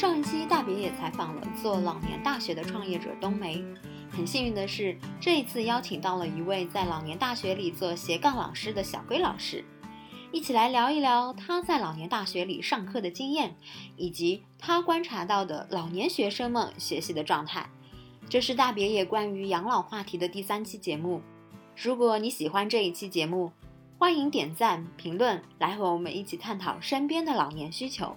上一期大别野采访了做老年大学的创业者冬梅，很幸运的是，这一次邀请到了一位在老年大学里做斜杠老师的小龟老师，一起来聊一聊他在老年大学里上课的经验，以及他观察到的老年学生们学习的状态。这是大别野关于养老话题的第三期节目。如果你喜欢这一期节目，欢迎点赞、评论，来和我们一起探讨身边的老年需求。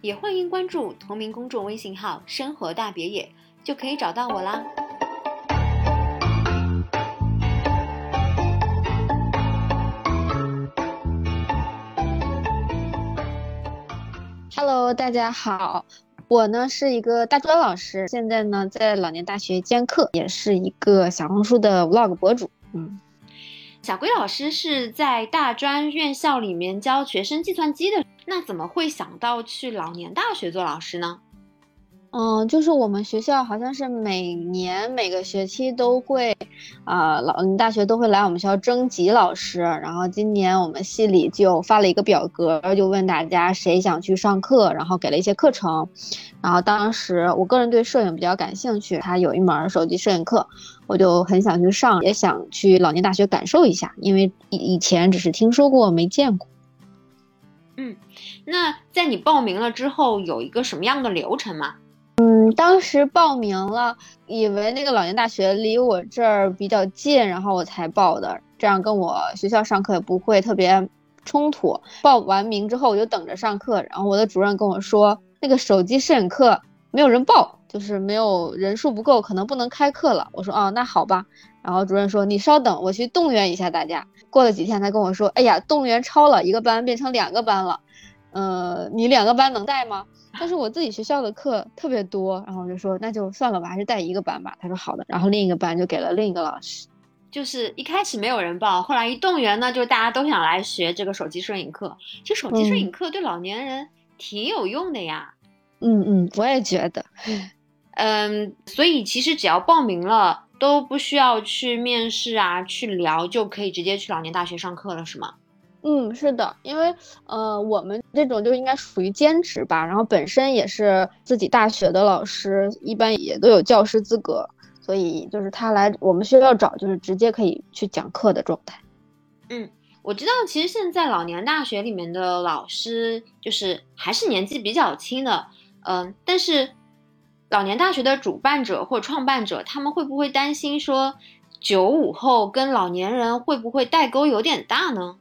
也欢迎关注同名公众微信号“生活大别野”，就可以找到我啦。Hello，大家好，我呢是一个大专老师，现在呢在老年大学兼课，也是一个小红书的 Vlog 博主。嗯，小龟老师是在大专院校里面教学生计算机的。那怎么会想到去老年大学做老师呢？嗯，就是我们学校好像是每年每个学期都会，啊，老年大学都会来我们学校征集老师。然后今年我们系里就发了一个表格，就问大家谁想去上课，然后给了一些课程。然后当时我个人对摄影比较感兴趣，他有一门手机摄影课，我就很想去上，也想去老年大学感受一下，因为以以前只是听说过，没见过。嗯，那在你报名了之后，有一个什么样的流程吗？嗯，当时报名了，以为那个老年大学离我这儿比较近，然后我才报的，这样跟我学校上课也不会特别冲突。报完名之后，我就等着上课，然后我的主任跟我说，那个手机摄影课没有人报，就是没有人数不够，可能不能开课了。我说哦，那好吧。然后主任说：“你稍等，我去动员一下大家。”过了几天，他跟我说：“哎呀，动员超了，一个班变成两个班了。呃，你两个班能带吗？”但是我自己学校的课特别多，然后我就说：“那就算了吧，还是带一个班吧。”他说：“好的。”然后另一个班就给了另一个老师。就是一开始没有人报，后来一动员呢，就大家都想来学这个手机摄影课。其实手机摄影课对老年人挺有用的呀。嗯嗯，我也觉得。嗯，所以其实只要报名了。都不需要去面试啊，去聊就可以直接去老年大学上课了，是吗？嗯，是的，因为呃，我们这种就应该属于兼职吧，然后本身也是自己大学的老师，一般也都有教师资格，所以就是他来我们学校找，就是直接可以去讲课的状态。嗯，我知道，其实现在老年大学里面的老师就是还是年纪比较轻的，嗯，但是。老年大学的主办者或创办者，他们会不会担心说，九五后跟老年人会不会代沟有点大呢？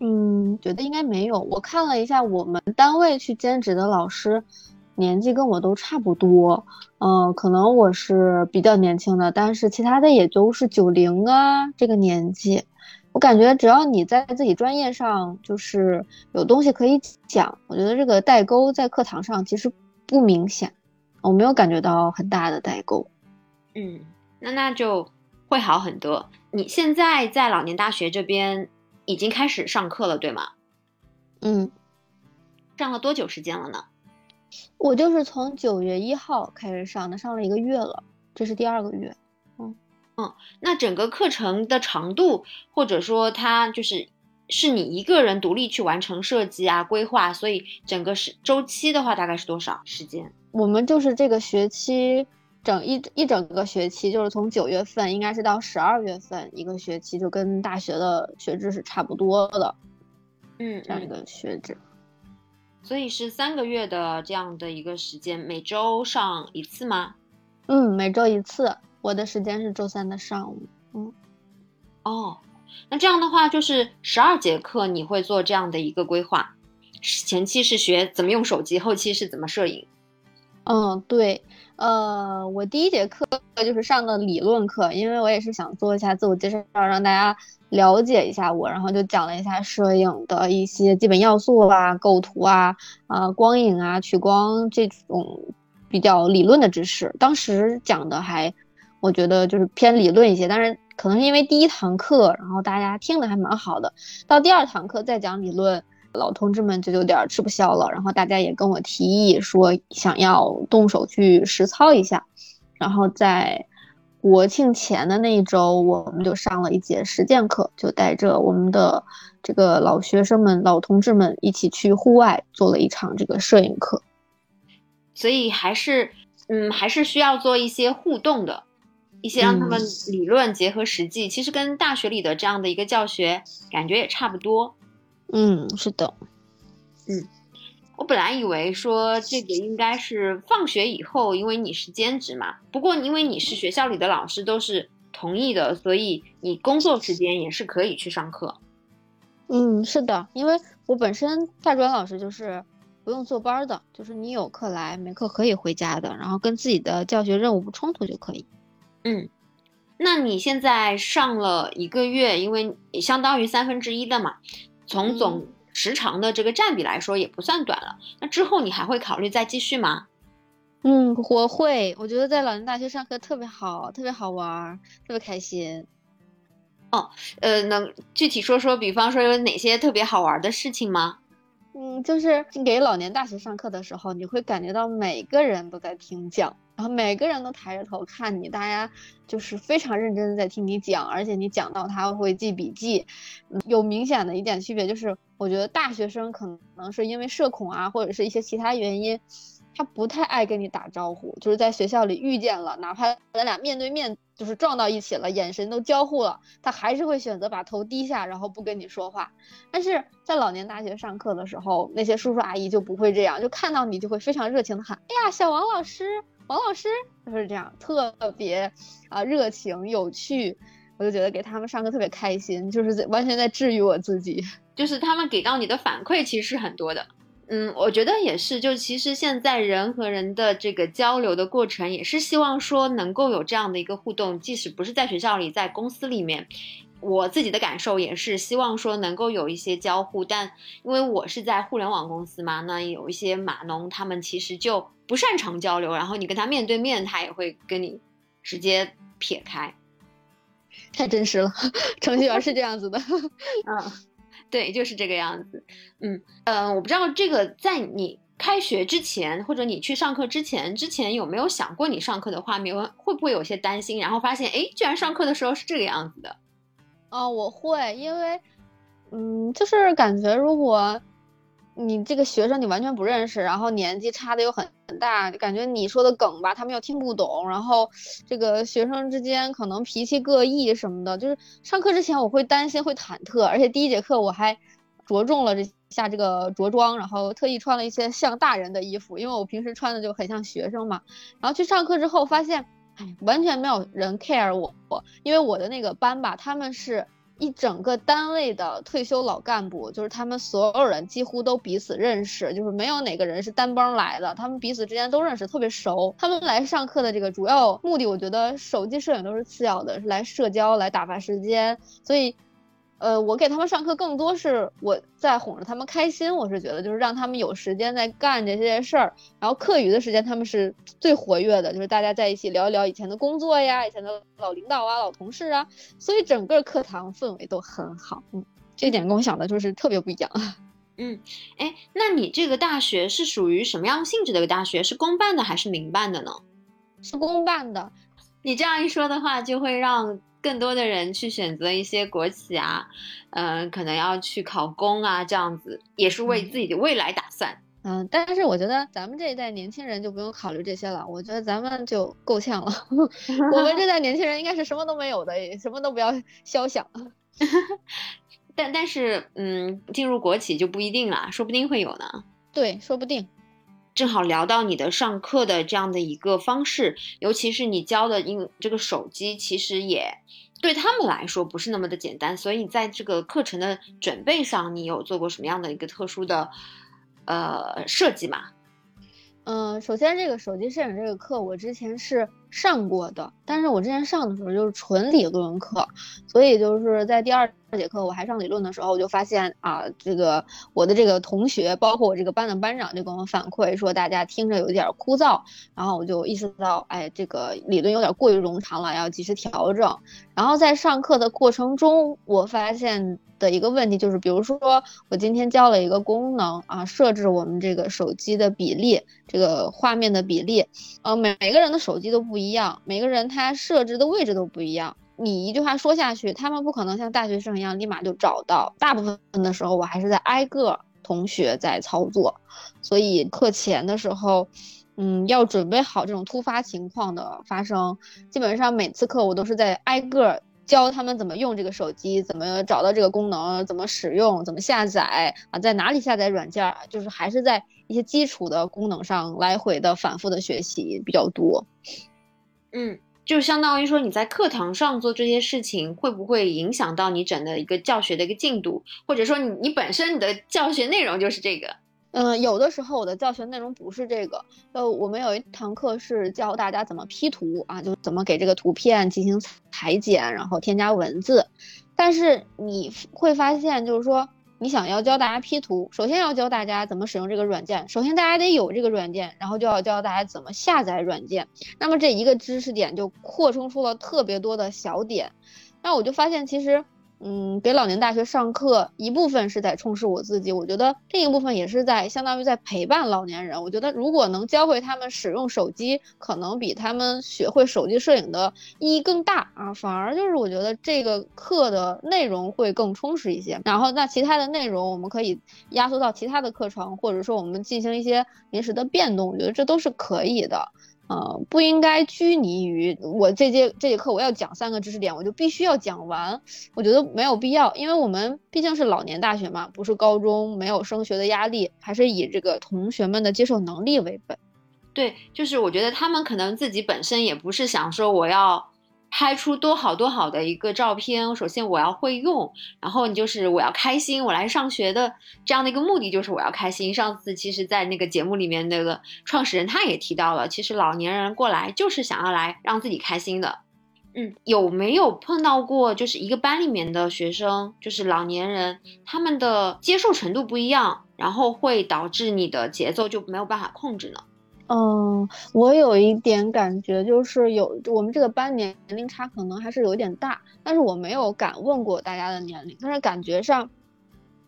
嗯，觉得应该没有。我看了一下我们单位去兼职的老师，年纪跟我都差不多。嗯，可能我是比较年轻的，但是其他的也都是九零啊这个年纪。我感觉只要你在自己专业上就是有东西可以讲，我觉得这个代沟在课堂上其实不明显。我没有感觉到很大的代沟，嗯，那那就会好很多。你现在在老年大学这边已经开始上课了，对吗？嗯，上了多久时间了呢？我就是从九月一号开始上的，上了一个月了，这是第二个月。嗯嗯，那整个课程的长度，或者说它就是是你一个人独立去完成设计啊、规划，所以整个是周期的话，大概是多少时间？我们就是这个学期整一一整个学期，就是从九月份应该是到十二月份一个学期，就跟大学的学制是差不多的，嗯，这样一个学制。所以是三个月的这样的一个时间，每周上一次吗？嗯，每周一次。我的时间是周三的上午。嗯，哦，那这样的话就是十二节课，你会做这样的一个规划，前期是学怎么用手机，后期是怎么摄影。嗯，对，呃，我第一节课就是上的理论课，因为我也是想做一下自我介绍，让大家了解一下我，然后就讲了一下摄影的一些基本要素啊，构图啊，啊，光影啊，取光这种比较理论的知识。当时讲的还，我觉得就是偏理论一些，但是可能是因为第一堂课，然后大家听的还蛮好的，到第二堂课再讲理论。老同志们就有点吃不消了，然后大家也跟我提议说想要动手去实操一下，然后在国庆前的那一周，我们就上了一节实践课，就带着我们的这个老学生们、老同志们一起去户外做了一场这个摄影课。所以还是嗯还是需要做一些互动的，一些让他们理论结合实际，其实跟大学里的这样的一个教学感觉也差不多。嗯，是的，嗯。我本来以为说这个应该是放学以后，因为你是兼职嘛。不过因为你是学校里的老师，都是同意的，所以你工作时间也是可以去上课。嗯，是的，因为我本身大专老师就是不用坐班的，就是你有课来，没课可以回家的，然后跟自己的教学任务不冲突就可以。嗯，那你现在上了一个月，因为相当于三分之一的嘛，从总。时长的这个占比来说也不算短了。那之后你还会考虑再继续吗？嗯，我会。我觉得在老年大学上课特别好，特别好玩，特别开心。哦，呃，能具体说说，比方说有哪些特别好玩的事情吗？嗯，就是给老年大学上课的时候，你会感觉到每个人都在听讲，然后每个人都抬着头看你，大家就是非常认真的在听你讲，而且你讲到他会记笔记。有明显的一点区别就是，我觉得大学生可能是因为社恐啊，或者是一些其他原因。他不太爱跟你打招呼，就是在学校里遇见了，哪怕咱俩面对面就是撞到一起了，眼神都交互了，他还是会选择把头低下，然后不跟你说话。但是在老年大学上课的时候，那些叔叔阿姨就不会这样，就看到你就会非常热情的喊：“哎呀，小王老师，王老师！”就是这样，特别啊热情有趣。我就觉得给他们上课特别开心，就是在完全在治愈我自己。就是他们给到你的反馈其实是很多的。嗯，我觉得也是，就其实现在人和人的这个交流的过程，也是希望说能够有这样的一个互动，即使不是在学校里，在公司里面，我自己的感受也是希望说能够有一些交互。但因为我是在互联网公司嘛，那有一些码农他们其实就不擅长交流，然后你跟他面对面，他也会跟你直接撇开。太真实了，程序员是这样子的。嗯。对，就是这个样子。嗯呃，我不知道这个在你开学之前，或者你去上课之前，之前有没有想过你上课的画面，会不会有些担心？然后发现，哎，居然上课的时候是这个样子的。哦，我会，因为，嗯，就是感觉如果。你这个学生你完全不认识，然后年纪差的又很大，感觉你说的梗吧，他们又听不懂，然后这个学生之间可能脾气各异什么的，就是上课之前我会担心会忐忑，而且第一节课我还着重了这下这个着装，然后特意穿了一些像大人的衣服，因为我平时穿的就很像学生嘛。然后去上课之后发现，哎，完全没有人 care 我，因为我的那个班吧，他们是。一整个单位的退休老干部，就是他们所有人几乎都彼此认识，就是没有哪个人是单帮来的，他们彼此之间都认识，特别熟。他们来上课的这个主要目的，我觉得手机摄影都是次要的，是来社交、来打发时间，所以。呃，我给他们上课更多是我在哄着他们开心，我是觉得就是让他们有时间在干这些事儿，然后课余的时间他们是最活跃的，就是大家在一起聊一聊以前的工作呀，以前的老领导啊、老同事啊，所以整个课堂氛围都很好。嗯，这点跟我想的就是特别不一样。嗯，哎，那你这个大学是属于什么样性质的一个大学？是公办的还是民办的呢？是公办的。你这样一说的话，就会让。更多的人去选择一些国企啊，嗯，可能要去考公啊，这样子也是为自己的未来打算。嗯，但是我觉得咱们这一代年轻人就不用考虑这些了，我觉得咱们就够呛了。我们这代年轻人应该是什么都没有的，什么都不要肖想。但但是，嗯，进入国企就不一定了，说不定会有呢。对，说不定。正好聊到你的上课的这样的一个方式，尤其是你教的，因这个手机其实也对他们来说不是那么的简单，所以在这个课程的准备上，你有做过什么样的一个特殊的呃设计吗？嗯，首先这个手机摄影这个课我之前是上过的，但是我之前上的时候就是纯理论课，所以就是在第二节课我还上理论的时候，我就发现啊，这个我的这个同学，包括我这个班的班长就跟我反馈说，大家听着有点枯燥，然后我就意识到，哎，这个理论有点过于冗长了，要及时调整。然后在上课的过程中，我发现。的一个问题就是，比如说我今天教了一个功能啊，设置我们这个手机的比例，这个画面的比例，呃，每每个人的手机都不一样，每个人他设置的位置都不一样。你一句话说下去，他们不可能像大学生一样立马就找到。大部分的时候，我还是在挨个同学在操作，所以课前的时候。嗯，要准备好这种突发情况的发生。基本上每次课我都是在挨个教他们怎么用这个手机，怎么找到这个功能，怎么使用，怎么下载啊，在哪里下载软件，就是还是在一些基础的功能上来回的反复的学习比较多。嗯，就相当于说你在课堂上做这些事情，会不会影响到你整的一个教学的一个进度，或者说你你本身你的教学内容就是这个？嗯，有的时候我的教学内容不是这个，呃，我们有一堂课是教大家怎么 P 图啊，就怎么给这个图片进行裁剪，然后添加文字。但是你会发现，就是说你想要教大家 P 图，首先要教大家怎么使用这个软件，首先大家得有这个软件，然后就要教大家怎么下载软件。那么这一个知识点就扩充出了特别多的小点，那我就发现其实。嗯，给老年大学上课，一部分是在充实我自己，我觉得另一部分也是在相当于在陪伴老年人。我觉得如果能教会他们使用手机，可能比他们学会手机摄影的意义更大啊。反而就是我觉得这个课的内容会更充实一些。然后那其他的内容我们可以压缩到其他的课程，或者说我们进行一些临时的变动，我觉得这都是可以的。呃，不应该拘泥于我这节这节课我要讲三个知识点，我就必须要讲完。我觉得没有必要，因为我们毕竟是老年大学嘛，不是高中，没有升学的压力，还是以这个同学们的接受能力为本。对，就是我觉得他们可能自己本身也不是想说我要。拍出多好多好的一个照片，首先我要会用，然后你就是我要开心，我来上学的这样的一个目的就是我要开心。上次其实，在那个节目里面，那个创始人他也提到了，其实老年人过来就是想要来让自己开心的。嗯，有没有碰到过，就是一个班里面的学生，就是老年人，他们的接受程度不一样，然后会导致你的节奏就没有办法控制呢？嗯，我有一点感觉，就是有我们这个班年龄差可能还是有点大，但是我没有敢问过大家的年龄，但是感觉上。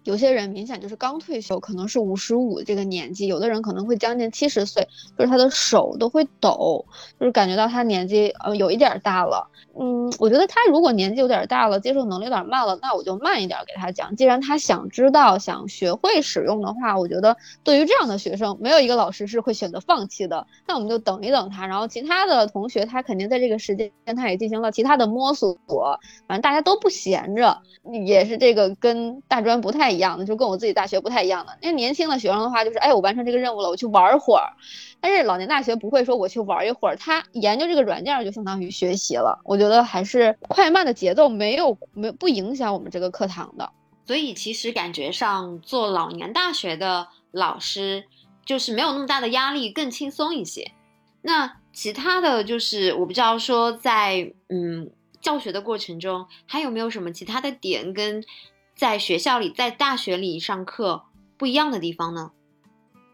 有些人明显就是刚退休，可能是五十五这个年纪，有的人可能会将近七十岁，就是他的手都会抖，就是感觉到他年纪呃有一点大了。嗯，我觉得他如果年纪有点大了，接受能力有点慢了，那我就慢一点给他讲。既然他想知道、想学会使用的话，我觉得对于这样的学生，没有一个老师是会选择放弃的。那我们就等一等他，然后其他的同学他肯定在这个时间他也进行了其他的摸索，反正大家都不闲着，也是这个跟大专不太。一样的，就跟我自己大学不太一样的。因为年轻的学生的话，就是哎，我完成这个任务了，我去玩会儿。但是老年大学不会说我去玩一会儿，他研究这个软件就相当于学习了。我觉得还是快慢的节奏没有没不影响我们这个课堂的。所以其实感觉上做老年大学的老师就是没有那么大的压力，更轻松一些。那其他的就是我不知道说在嗯教学的过程中还有没有什么其他的点跟。在学校里，在大学里上课不一样的地方呢？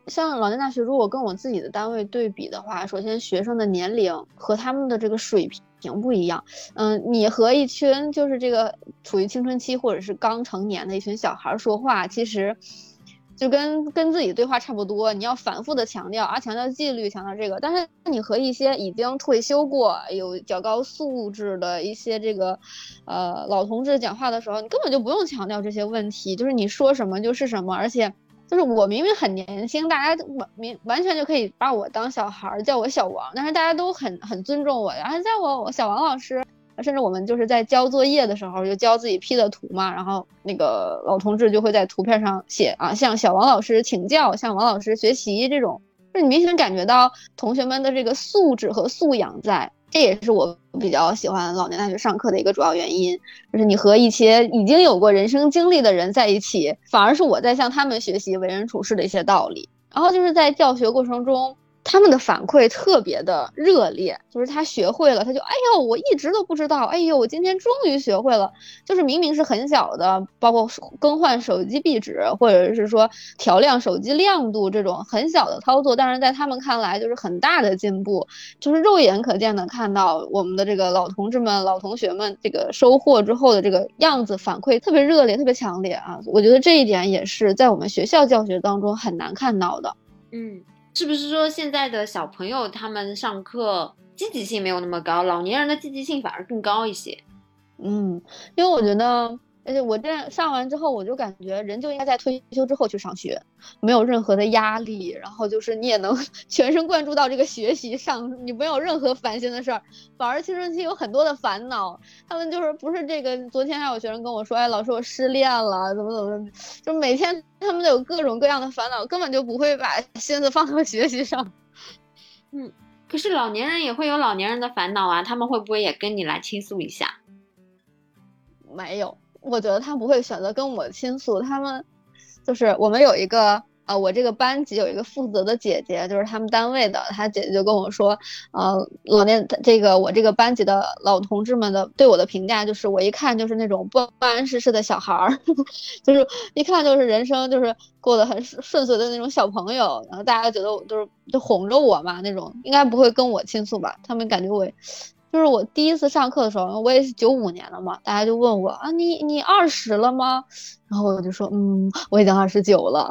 像老年大学，如果跟我自己的单位对比的话，首先学生的年龄和他们的这个水平不一样。嗯，你和一群就是这个处于青春期或者是刚成年的一群小孩说话，其实。就跟跟自己对话差不多，你要反复的强调啊，强调纪律，强调这个。但是你和一些已经退休过、有较高素质的一些这个，呃，老同志讲话的时候，你根本就不用强调这些问题，就是你说什么就是什么。而且，就是我明明很年轻，大家完明完全就可以把我当小孩儿，叫我小王，但是大家都很很尊重我，然后叫我小王老师。甚至我们就是在交作业的时候，就交自己 P 的图嘛，然后那个老同志就会在图片上写啊，向小王老师请教，向王老师学习这种，就你明显感觉到同学们的这个素质和素养在，这也是我比较喜欢老年大学上课的一个主要原因，就是你和一些已经有过人生经历的人在一起，反而是我在向他们学习为人处事的一些道理，然后就是在教学过程中。他们的反馈特别的热烈，就是他学会了，他就哎呦，我一直都不知道，哎呦，我今天终于学会了。就是明明是很小的，包括更换手机壁纸，或者是说调亮手机亮度这种很小的操作，但是在他们看来就是很大的进步，就是肉眼可见的看到我们的这个老同志们、老同学们这个收获之后的这个样子，反馈特别热烈、特别强烈啊！我觉得这一点也是在我们学校教学当中很难看到的，嗯。是不是说现在的小朋友他们上课积极性没有那么高，老年人的积极性反而更高一些？嗯，因为我觉得而且我这样上完之后，我就感觉人就应该在退休之后去上学，没有任何的压力，然后就是你也能 全神贯注到这个学习上，你没有任何烦心的事儿。反而青春期有很多的烦恼，他们就是不是这个。昨天还有学生跟我说，哎，老师我失恋了，怎么怎么，就每天他们都有各种各样的烦恼，根本就不会把心思放到学习上。嗯，可是老年人也会有老年人的烦恼啊，他们会不会也跟你来倾诉一下？没有。我觉得他不会选择跟我倾诉，他们就是我们有一个呃，我这个班级有一个负责的姐姐，就是他们单位的，她姐姐就跟我说，呃，老年这个我这个班级的老同志们的对我的评价就是，我一看就是那种不不谙世事的小孩儿，就是一看就是人生就是过得很顺遂的那种小朋友，然后大家觉得我就是就哄着我嘛那种，应该不会跟我倾诉吧？他们感觉我。就是我第一次上课的时候，我也是九五年的嘛，大家就问我啊，你你二十了吗？然后我就说，嗯，我已经二十九了。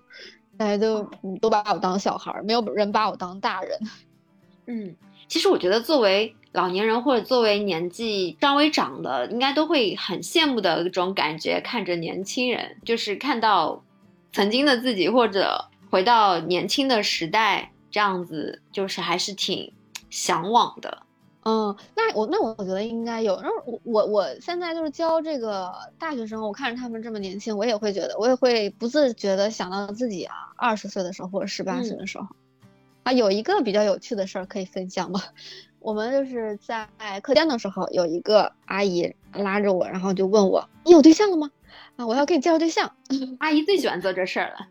大家就都把我当小孩，没有人把我当大人。嗯，其实我觉得作为老年人或者作为年纪稍微长的，应该都会很羡慕的一种感觉，看着年轻人，就是看到曾经的自己或者回到年轻的时代，这样子就是还是挺向往的。嗯，那我那我觉得应该有。然后我我我现在就是教这个大学生，我看着他们这么年轻，我也会觉得，我也会不自觉的想到自己啊，二十岁的时候或者十八岁的时候。啊，有一个比较有趣的事儿可以分享吗？我们就是在课间的时候，有一个阿姨拉着我，然后就问我：“你有对象了吗？”啊，我要给你介绍对象。阿姨最喜欢做这事儿了。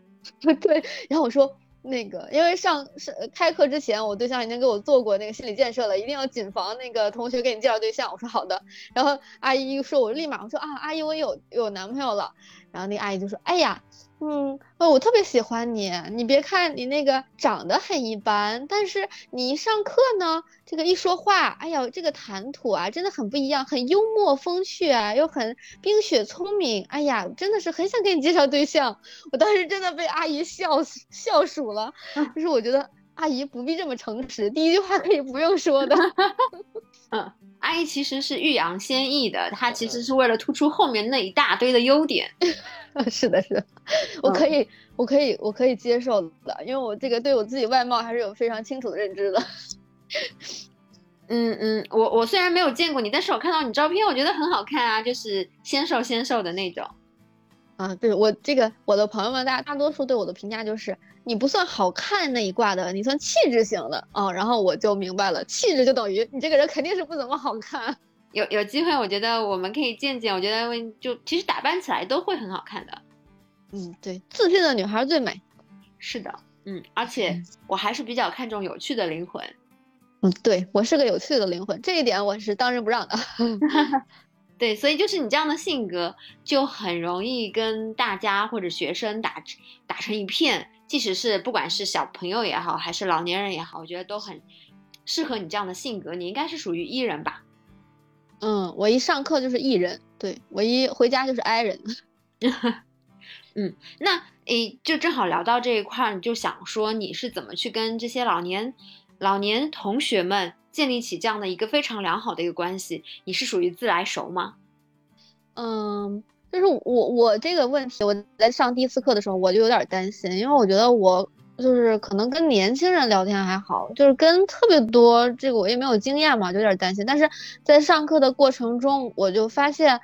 对，然后我说。那个，因为上是开课之前，我对象已经给我做过那个心理建设了，一定要谨防那个同学给你介绍对象。我说好的，然后阿姨一说，我立马我说啊，阿姨我有有男朋友了，然后那个阿姨就说，哎呀。嗯，哦，我特别喜欢你。你别看你那个长得很一般，但是你一上课呢，这个一说话，哎呀，这个谈吐啊，真的很不一样，很幽默风趣啊，又很冰雪聪明。哎呀，真的是很想给你介绍对象。我当时真的被阿姨笑笑数了，就是我觉得阿姨不必这么诚实，第一句话可以不用说的。嗯，阿姨其实是欲扬先抑的，她其实是为了突出后面那一大堆的优点。是的，是的，我可以，我可以，我可以接受的，因为我这个对我自己外貌还是有非常清楚的认知的。嗯嗯，我我虽然没有见过你，但是我看到你照片，我觉得很好看啊，就是纤瘦纤瘦的那种。啊，对我这个我的朋友们大大多数对我的评价就是你不算好看那一挂的，你算气质型的啊。然后我就明白了，气质就等于你这个人肯定是不怎么好看。有有机会，我觉得我们可以见见。我觉得就其实打扮起来都会很好看的。嗯，对，自信的女孩最美。是的，嗯，而且我还是比较看重有趣的灵魂。嗯，对我是个有趣的灵魂，这一点我是当仁不让的。对，所以就是你这样的性格，就很容易跟大家或者学生打打成一片。即使是不管是小朋友也好，还是老年人也好，我觉得都很适合你这样的性格。你应该是属于 E 人吧？嗯，我一上课就是 E 人，对我一回家就是 I 人。嗯，那诶，就正好聊到这一块儿，你就想说你是怎么去跟这些老年老年同学们建立起这样的一个非常良好的一个关系？你是属于自来熟吗？嗯，就是我我这个问题，我在上第一次课的时候我就有点担心，因为我觉得我。就是可能跟年轻人聊天还好，就是跟特别多这个我也没有经验嘛，就有点担心。但是在上课的过程中，我就发现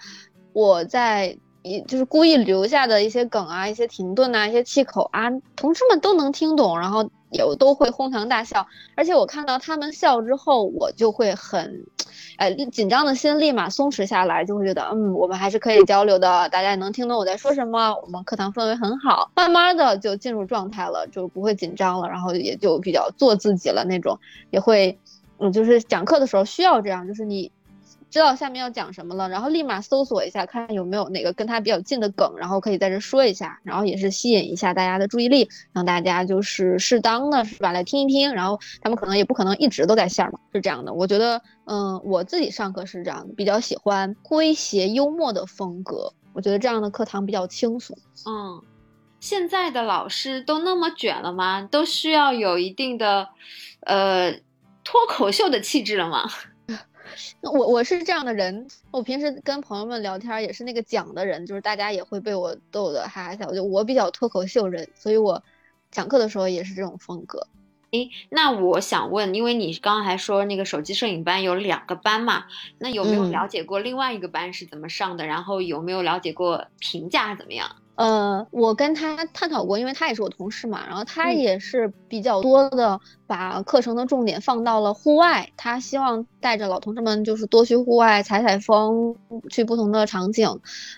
我在一就是故意留下的一些梗啊、一些停顿啊、一些气口啊，同事们都能听懂，然后也都会哄堂大笑。而且我看到他们笑之后，我就会很。呃，紧张的心立马松弛下来，就会觉得，嗯，我们还是可以交流的，大家也能听懂我在说什么，我们课堂氛围很好，慢慢的就进入状态了，就不会紧张了，然后也就比较做自己了那种，也会，嗯，就是讲课的时候需要这样，就是你。知道下面要讲什么了，然后立马搜索一下，看有没有哪个跟他比较近的梗，然后可以在这说一下，然后也是吸引一下大家的注意力，让大家就是适当的是吧，来听一听，然后他们可能也不可能一直都在线嘛，是这样的。我觉得，嗯，我自己上课是这样的，比较喜欢诙谐幽默的风格，我觉得这样的课堂比较轻松。嗯，现在的老师都那么卷了吗？都需要有一定的，呃，脱口秀的气质了吗？我我是这样的人，我平时跟朋友们聊天也是那个讲的人，就是大家也会被我逗得哈哈笑。就我比较脱口秀人，所以我讲课的时候也是这种风格。诶，那我想问，因为你刚刚还说那个手机摄影班有两个班嘛，那有没有了解过另外一个班是怎么上的？然后有没有了解过评价怎么样？呃，我跟他探讨过，因为他也是我同事嘛，然后他也是比较多的把课程的重点放到了户外，他希望带着老同志们就是多去户外采采风，去不同的场景，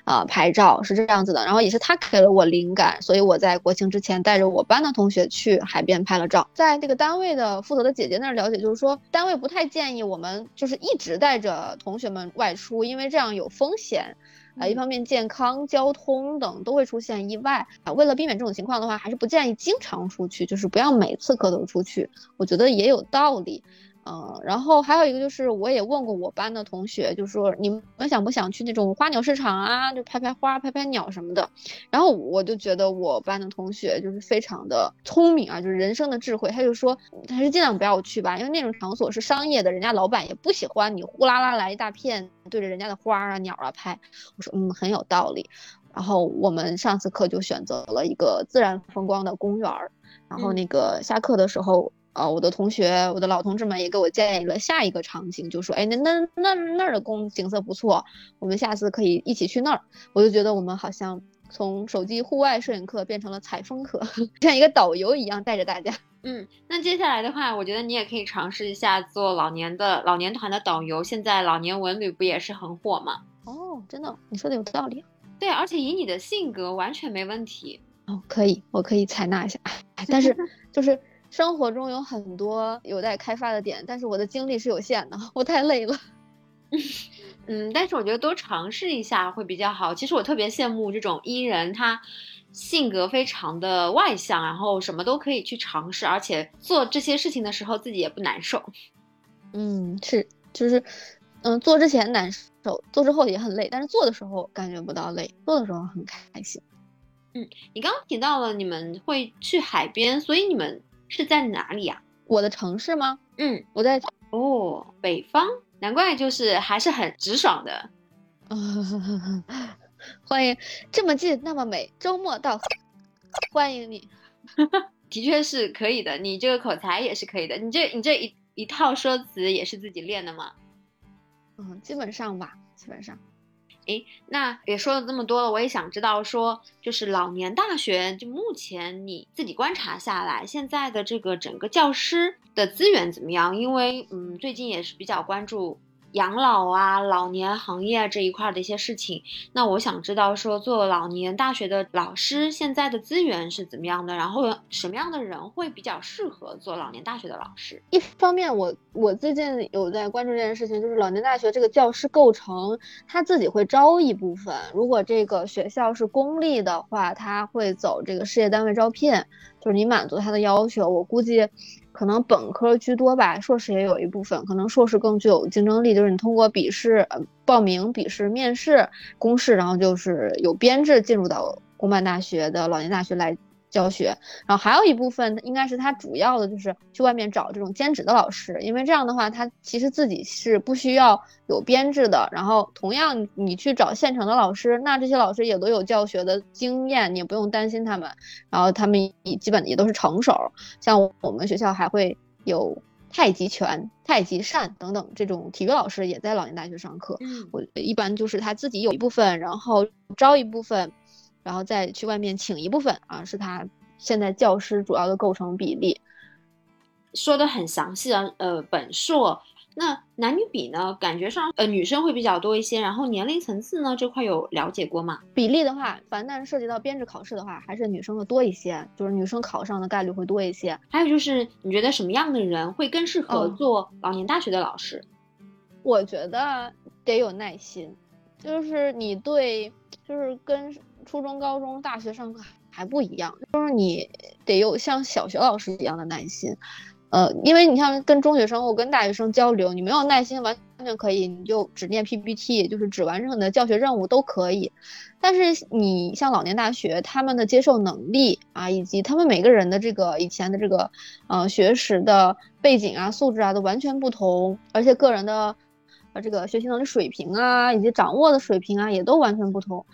啊，拍照是这样子的。然后也是他给了我灵感，所以我在国庆之前带着我班的同学去海边拍了照。在这个单位的负责的姐姐那儿了解，就是说单位不太建议我们就是一直带着同学们外出，因为这样有风险。啊，一方面健康、交通等都会出现意外啊。为了避免这种情况的话，还是不建议经常出去，就是不要每次课都出去。我觉得也有道理。嗯，然后还有一个就是，我也问过我班的同学，就说你们想不想去那种花鸟市场啊，就拍拍花、拍拍鸟什么的。然后我就觉得我班的同学就是非常的聪明啊，就是人生的智慧。他就说还是尽量不要去吧，因为那种场所是商业的，人家老板也不喜欢你呼啦啦来一大片对着人家的花啊、鸟啊拍。我说嗯，很有道理。然后我们上次课就选择了一个自然风光的公园儿，然后那个下课的时候。啊，我的同学，我的老同志们也给我建议了下一个场景，就说，哎，那那那那儿的公景色不错，我们下次可以一起去那儿。我就觉得我们好像从手机户外摄影课变成了采风课，像一个导游一样带着大家。嗯，那接下来的话，我觉得你也可以尝试一下做老年的老年团的导游。现在老年文旅不也是很火吗？哦，真的，你说的有道理。对，而且以你的性格，完全没问题。哦，可以，我可以采纳一下。但是 就是。生活中有很多有待开发的点，但是我的精力是有限的，我太累了。嗯，但是我觉得多尝试一下会比较好。其实我特别羡慕这种伊人，他性格非常的外向，然后什么都可以去尝试，而且做这些事情的时候自己也不难受。嗯，是，就是，嗯，做之前难受，做之后也很累，但是做的时候感觉不到累，做的时候很开心。嗯，你刚刚提到了你们会去海边，所以你们。是在哪里呀？我的城市吗？嗯，我在哦，北方，难怪就是还是很直爽的。欢迎这么近那么美，周末到，欢迎你。的确是可以的，你这个口才也是可以的，你这你这一一套说辞也是自己练的吗？嗯，基本上吧，基本上。诶，那也说了这么多了，我也想知道说，就是老年大学，就目前你自己观察下来，现在的这个整个教师的资源怎么样？因为，嗯，最近也是比较关注。养老啊，老年行业这一块的一些事情，那我想知道说，做老年大学的老师现在的资源是怎么样的？然后什么样的人会比较适合做老年大学的老师？一方面，我我最近有在关注这件事情，就是老年大学这个教师构成，他自己会招一部分。如果这个学校是公立的话，他会走这个事业单位招聘，就是你满足他的要求，我估计。可能本科居多吧，硕士也有一部分，可能硕士更具有竞争力，就是你通过笔试、呃报名、笔试、面试、公示，然后就是有编制进入到公办大学的老年大学来。教学，然后还有一部分应该是他主要的就是去外面找这种兼职的老师，因为这样的话他其实自己是不需要有编制的。然后同样你去找现成的老师，那这些老师也都有教学的经验，你也不用担心他们。然后他们也基本也都是成手。像我们学校还会有太极拳、太极扇等等这种体育老师也在老年大学上课。我一般就是他自己有一部分，然后招一部分。然后再去外面请一部分啊，是他现在教师主要的构成比例，说的很详细啊。呃，本硕那男女比呢？感觉上呃女生会比较多一些。然后年龄层次呢这块有了解过吗？比例的话，凡但涉及到编制考试的话，还是女生的多一些，就是女生考上的概率会多一些。还有就是你觉得什么样的人会更适合做老年大学的老师？我觉得得有耐心，就是你对，就是跟。初中、高中、大学上课还不一样，就是你得有像小学老师一样的耐心，呃，因为你像跟中学生或跟大学生交流，你没有耐心完全可以，你就只念 PPT，就是只完成你的教学任务都可以。但是你像老年大学，他们的接受能力啊，以及他们每个人的这个以前的这个呃学识的背景啊、素质啊都完全不同，而且个人的。呃这个学习能力水平啊，以及掌握的水平啊，也都完全不同。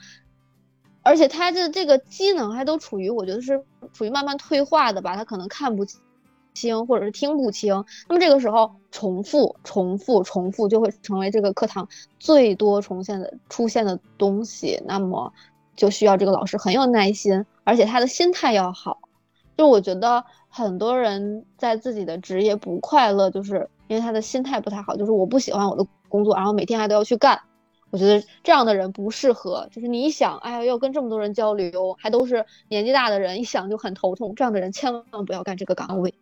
而且他的这个机能还都处于，我觉得是处于慢慢退化的吧，他可能看不清或者是听不清。那么这个时候重复、重复、重复就会成为这个课堂最多重现的出现的东西。那么就需要这个老师很有耐心，而且他的心态要好。就我觉得很多人在自己的职业不快乐，就是因为他的心态不太好，就是我不喜欢我的工作，然后每天还都要去干。我觉得这样的人不适合。就是你一想，哎呀，要跟这么多人交流，还都是年纪大的人，一想就很头痛。这样的人千万不要干这个岗位。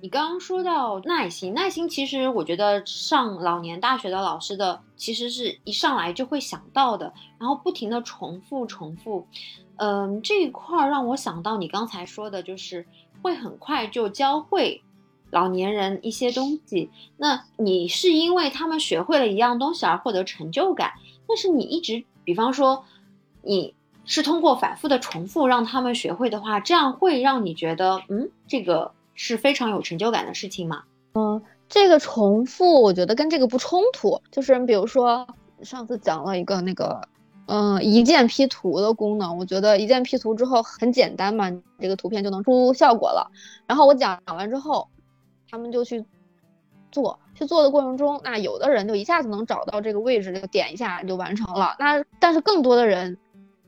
你刚刚说到耐心，耐心其实我觉得上老年大学的老师的，其实是一上来就会想到的，然后不停的重复重复。嗯，这一块让我想到你刚才说的，就是会很快就教会老年人一些东西。那你是因为他们学会了一样东西而获得成就感，但是你一直，比方说，你是通过反复的重复让他们学会的话，这样会让你觉得，嗯，这个是非常有成就感的事情吗？嗯，这个重复我觉得跟这个不冲突，就是比如说上次讲了一个那个。嗯，一键 P 图的功能，我觉得一键 P 图之后很简单嘛，这个图片就能出效果了。然后我讲讲完之后，他们就去做，去做的过程中，那有的人就一下子能找到这个位置，就点一下就完成了。那但是更多的人，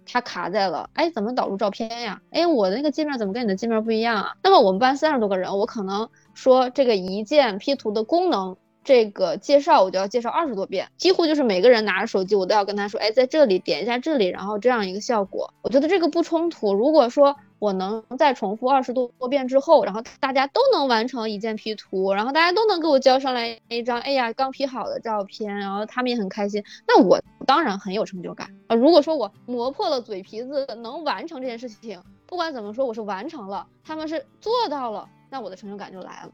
他卡在了，哎，怎么导入照片呀？哎，我的那个界面怎么跟你的界面不一样啊？那么我们班三十多个人，我可能说这个一键 P 图的功能。这个介绍我就要介绍二十多遍，几乎就是每个人拿着手机，我都要跟他说，哎，在这里点一下这里，然后这样一个效果，我觉得这个不冲突。如果说我能再重复二十多遍之后，然后大家都能完成一键 P 图，然后大家都能给我交上来一张，哎呀，刚 P 好的照片，然后他们也很开心，那我当然很有成就感啊。如果说我磨破了嘴皮子能完成这件事情，不管怎么说我是完成了，他们是做到了，那我的成就感就来了。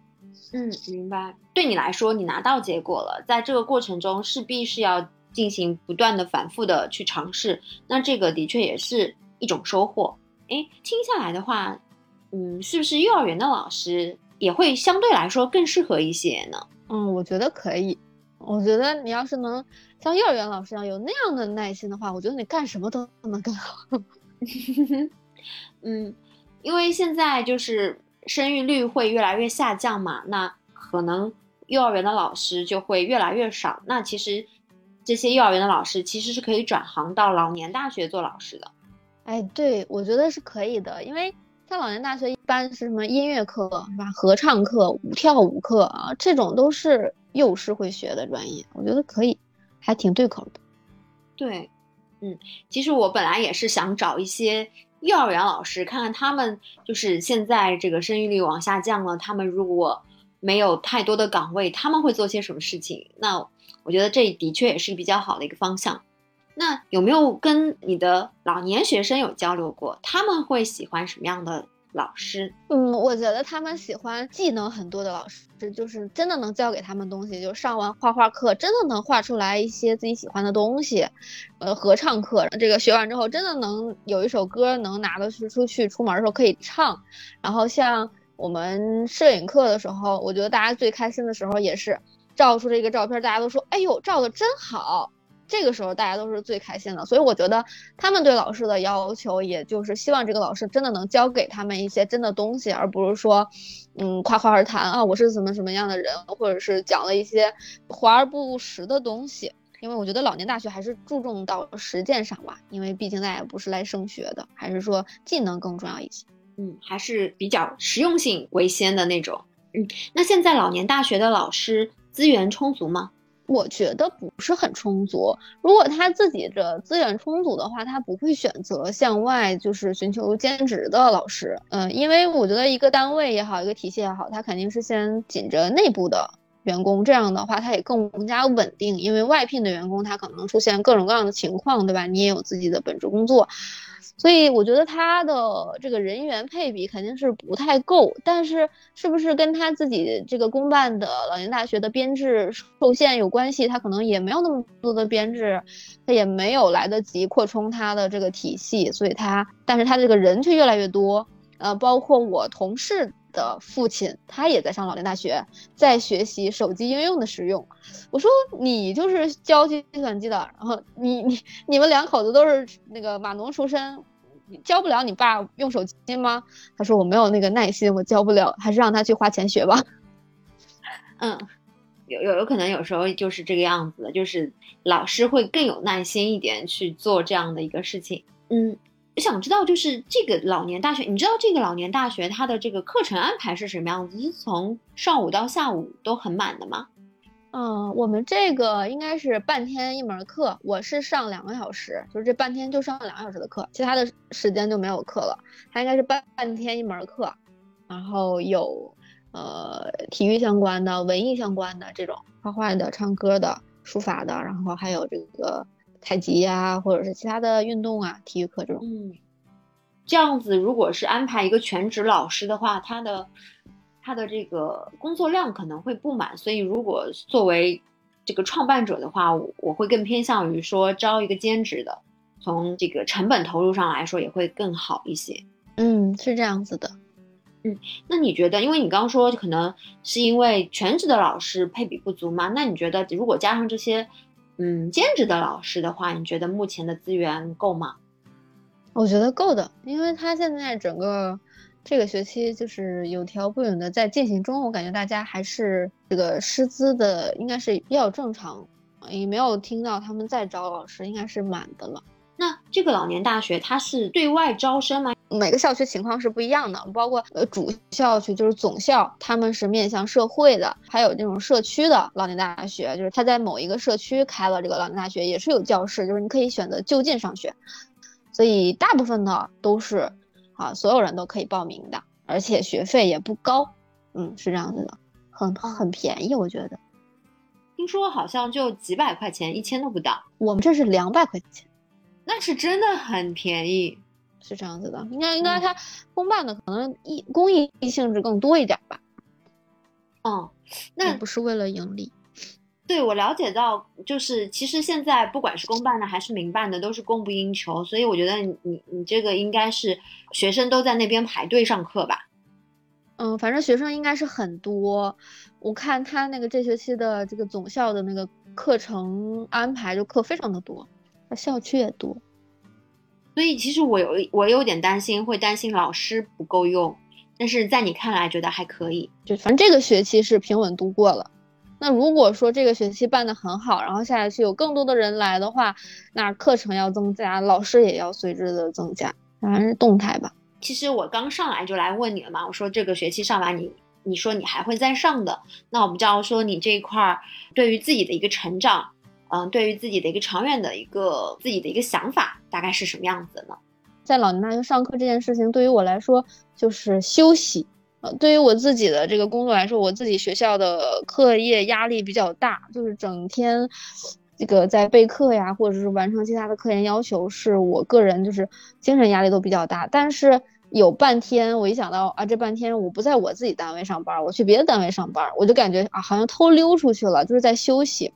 嗯，明白。对你来说，你拿到结果了，在这个过程中势必是要进行不断的反复的去尝试，那这个的确也是一种收获。诶，听下来的话，嗯，是不是幼儿园的老师也会相对来说更适合一些呢？嗯，我觉得可以。我觉得你要是能像幼儿园老师一样有那样的耐心的话，我觉得你干什么都能更好。嗯，因为现在就是。生育率会越来越下降嘛？那可能幼儿园的老师就会越来越少。那其实这些幼儿园的老师其实是可以转行到老年大学做老师的。哎，对，我觉得是可以的，因为像老年大学一般是什么音乐课是吧？合唱课、舞跳舞课啊，这种都是幼师会学的专业，我觉得可以，还挺对口的。对，嗯，其实我本来也是想找一些。幼儿园老师，看看他们就是现在这个生育率往下降了，他们如果没有太多的岗位，他们会做些什么事情？那我觉得这的确也是比较好的一个方向。那有没有跟你的老年学生有交流过？他们会喜欢什么样的？老师，嗯，我觉得他们喜欢技能很多的老师，这就是真的能教给他们东西。就上完画画课，真的能画出来一些自己喜欢的东西。呃，合唱课，这个学完之后，真的能有一首歌能拿得出出去，出门的时候可以唱。然后像我们摄影课的时候，我觉得大家最开心的时候也是照出这个照片，大家都说，哎呦，照的真好。这个时候大家都是最开心的，所以我觉得他们对老师的要求，也就是希望这个老师真的能教给他们一些真的东西，而不是说，嗯，夸夸而谈啊，我是怎么什么样的人，或者是讲了一些华而不实的东西。因为我觉得老年大学还是注重到实践上吧，因为毕竟大家不是来升学的，还是说技能更重要一些。嗯，还是比较实用性为先的那种。嗯，那现在老年大学的老师资源充足吗？我觉得不是很充足。如果他自己的资源充足的话，他不会选择向外就是寻求兼职的老师。嗯，因为我觉得一个单位也好，一个体系也好，他肯定是先紧着内部的员工，这样的话他也更加稳定。因为外聘的员工他可能出现各种各样的情况，对吧？你也有自己的本职工作。所以我觉得他的这个人员配比肯定是不太够，但是是不是跟他自己这个公办的老年大学的编制受限有关系？他可能也没有那么多的编制，他也没有来得及扩充他的这个体系，所以他，但是他这个人却越来越多。呃，包括我同事的父亲，他也在上老年大学，在学习手机应用的使用。我说你就是教计算机的，然后你你你们两口子都是那个码农出身，教不了你爸用手机吗？他说我没有那个耐心，我教不了，还是让他去花钱学吧。嗯，有有有可能有时候就是这个样子的，就是老师会更有耐心一点去做这样的一个事情。嗯。我想知道，就是这个老年大学，你知道这个老年大学它的这个课程安排是什么样子？是从上午到下午都很满的吗？嗯，我们这个应该是半天一门课，我是上两个小时，就是这半天就上了两个小时的课，其他的时间就没有课了。它应该是半半天一门课，然后有呃体育相关的、文艺相关的这种画画的、唱歌的、书法的，然后还有这个。太极呀，或者是其他的运动啊，体育课这种。嗯，这样子，如果是安排一个全职老师的话，他的他的这个工作量可能会不满。所以，如果作为这个创办者的话，我会更偏向于说招一个兼职的，从这个成本投入上来说也会更好一些。嗯，是这样子的。嗯，那你觉得，因为你刚刚说可能是因为全职的老师配比不足嘛？那你觉得如果加上这些？嗯，兼职的老师的话，你觉得目前的资源够吗？我觉得够的，因为他现在整个这个学期就是有条不紊的在进行中，我感觉大家还是这个师资的应该是比较正常，也没有听到他们在招老师，应该是满的了。那这个老年大学它是对外招生吗？每个校区情况是不一样的，包括呃主校区就是总校，他们是面向社会的，还有这种社区的老年大学，就是他在某一个社区开了这个老年大学，也是有教室，就是你可以选择就近上学，所以大部分的都是啊所有人都可以报名的，而且学费也不高，嗯是这样子的，很很便宜，我觉得。听说好像就几百块钱，一千都不到，我们这是两百块钱。那是真的很便宜，是这样子的。应该应该他公办的可能益公益性质更多一点吧。嗯，那不是为了盈利。对我了解到，就是其实现在不管是公办的还是民办的，都是供不应求。所以我觉得你你这个应该是学生都在那边排队上课吧。嗯，反正学生应该是很多。我看他那个这学期的这个总校的那个课程安排，就课非常的多。校区也多，所以其实我有我有点担心，会担心老师不够用。但是在你看来，觉得还可以。就反正这个学期是平稳度过了。那如果说这个学期办得很好，然后下学期有更多的人来的话，那课程要增加，老师也要随之的增加，当然是动态吧。其实我刚上来就来问你了嘛，我说这个学期上完你，你说你还会再上的，那我不知道说你这一块儿对于自己的一个成长。嗯，对于自己的一个长远的一个自己的一个想法，大概是什么样子的呢？在老年大学上课这件事情，对于我来说就是休息。呃，对于我自己的这个工作来说，我自己学校的课业压力比较大，就是整天这个在备课呀，或者是完成其他的科研要求，是我个人就是精神压力都比较大。但是有半天，我一想到啊，这半天我不在我自己单位上班，我去别的单位上班，我就感觉啊，好像偷溜出去了，就是在休息。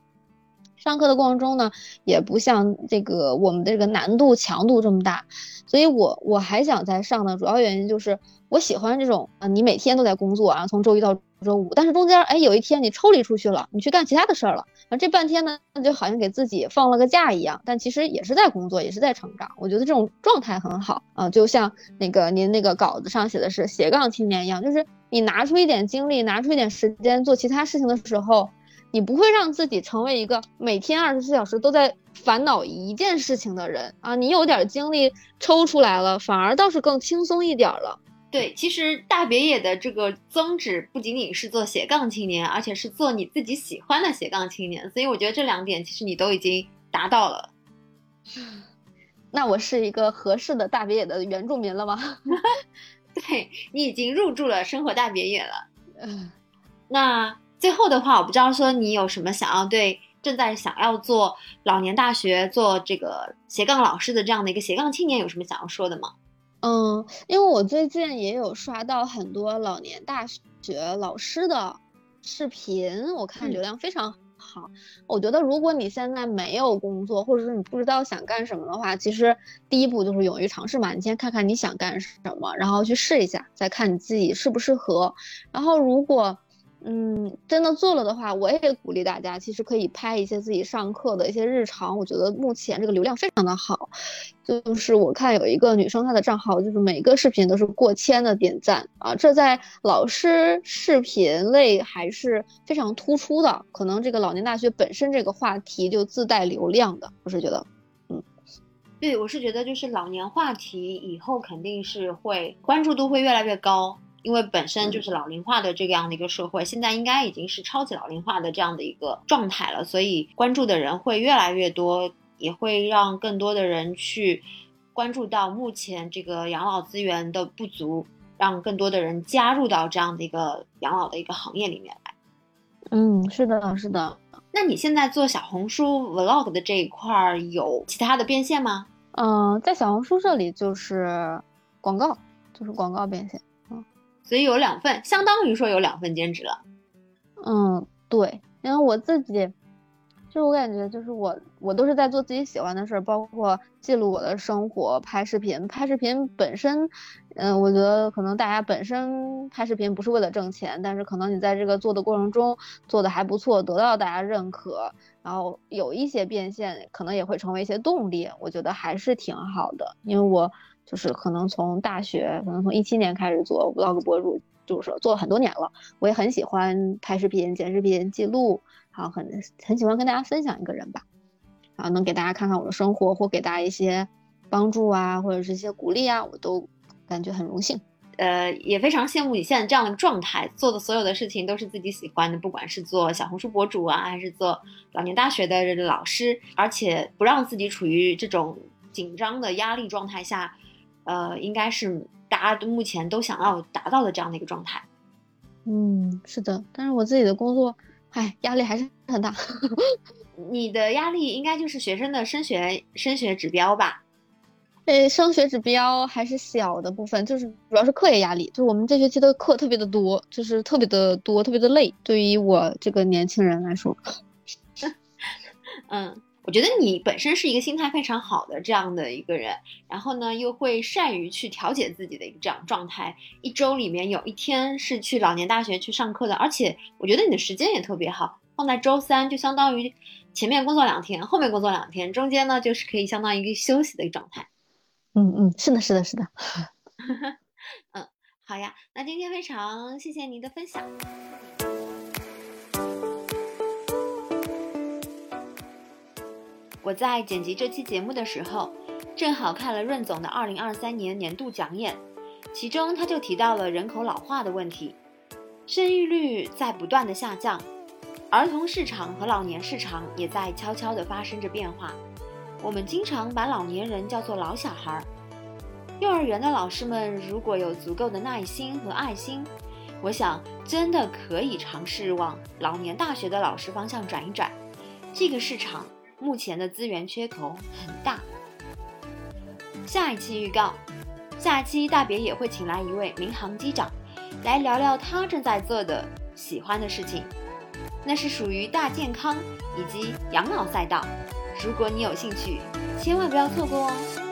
上课的过程中呢，也不像这个我们的这个难度强度这么大，所以我我还想再上的主要原因就是我喜欢这种啊，你每天都在工作啊，从周一到周五，但是中间哎有一天你抽离出去了，你去干其他的事儿了，啊这半天呢就好像给自己放了个假一样，但其实也是在工作，也是在成长，我觉得这种状态很好啊，就像那个您那个稿子上写的是斜杠青年一样，就是你拿出一点精力，拿出一点时间做其他事情的时候。你不会让自己成为一个每天二十四小时都在烦恼一件事情的人啊！你有点精力抽出来了，反而倒是更轻松一点了。对，其实大别野的这个宗旨不仅仅是做斜杠青年，而且是做你自己喜欢的斜杠青年。所以我觉得这两点其实你都已经达到了。那我是一个合适的大别野的原住民了吗？对你已经入住了生活大别野了。嗯，那。最后的话，我不知道说你有什么想要对正在想要做老年大学、做这个斜杠老师的这样的一个斜杠青年有什么想要说的吗？嗯，因为我最近也有刷到很多老年大学老师的视频，我看流量非常好。我觉得如果你现在没有工作，或者是你不知道想干什么的话，其实第一步就是勇于尝试嘛。你先看看你想干什么，然后去试一下，再看你自己适不适合。然后如果嗯，真的做了的话，我也鼓励大家，其实可以拍一些自己上课的一些日常。我觉得目前这个流量非常的好，就是我看有一个女生她的账号，就是每个视频都是过千的点赞啊，这在老师视频类还是非常突出的。可能这个老年大学本身这个话题就自带流量的，我是觉得，嗯，对我是觉得就是老年话题以后肯定是会关注度会越来越高。因为本身就是老龄化的这样的一个社会，现在应该已经是超级老龄化的这样的一个状态了，所以关注的人会越来越多，也会让更多的人去关注到目前这个养老资源的不足，让更多的人加入到这样的一个养老的一个行业里面来。嗯，是的，是的。那你现在做小红书 vlog 的这一块有其他的变现吗？嗯，在小红书这里就是广告，就是广告变现。所以有两份，相当于说有两份兼职了。嗯，对，因为我自己，就我感觉就是我，我都是在做自己喜欢的事儿，包括记录我的生活、拍视频。拍视频本身，嗯，我觉得可能大家本身拍视频不是为了挣钱，但是可能你在这个做的过程中做的还不错，得到大家认可，然后有一些变现，可能也会成为一些动力。我觉得还是挺好的，因为我。就是可能从大学，可能从一七年开始做 vlog 博主，就是说做了很多年了。我也很喜欢拍视频、剪视频、记录，然后很很喜欢跟大家分享一个人吧，然后能给大家看看我的生活，或给大家一些帮助啊，或者是一些鼓励啊，我都感觉很荣幸。呃，也非常羡慕你现在这样的状态，做的所有的事情都是自己喜欢的，不管是做小红书博主啊，还是做老年大学的老师，而且不让自己处于这种紧张的压力状态下。呃，应该是大家目前都想要达到的这样的一个状态。嗯，是的，但是我自己的工作，唉，压力还是很大。你的压力应该就是学生的升学升学指标吧？呃，升学指标还是小的部分，就是主要是课业压力。就是我们这学期的课特别的多，就是特别的多，特别的累。对于我这个年轻人来说，嗯。我觉得你本身是一个心态非常好的这样的一个人，然后呢，又会善于去调节自己的一个这样状态。一周里面有一天是去老年大学去上课的，而且我觉得你的时间也特别好，放在周三就相当于前面工作两天，后面工作两天，中间呢就是可以相当于一个休息的一个状态。嗯嗯，是的，是的，是的。嗯，好呀，那今天非常谢谢您的分享。我在剪辑这期节目的时候，正好看了润总的二零二三年年度讲演，其中他就提到了人口老化的问题，生育率在不断的下降，儿童市场和老年市场也在悄悄地发生着变化。我们经常把老年人叫做老小孩儿，幼儿园的老师们如果有足够的耐心和爱心，我想真的可以尝试往老年大学的老师方向转一转，这个市场。目前的资源缺口很大。下一期预告，下期大别也会请来一位民航机长，来聊聊他正在做的喜欢的事情，那是属于大健康以及养老赛道。如果你有兴趣，千万不要错过哦。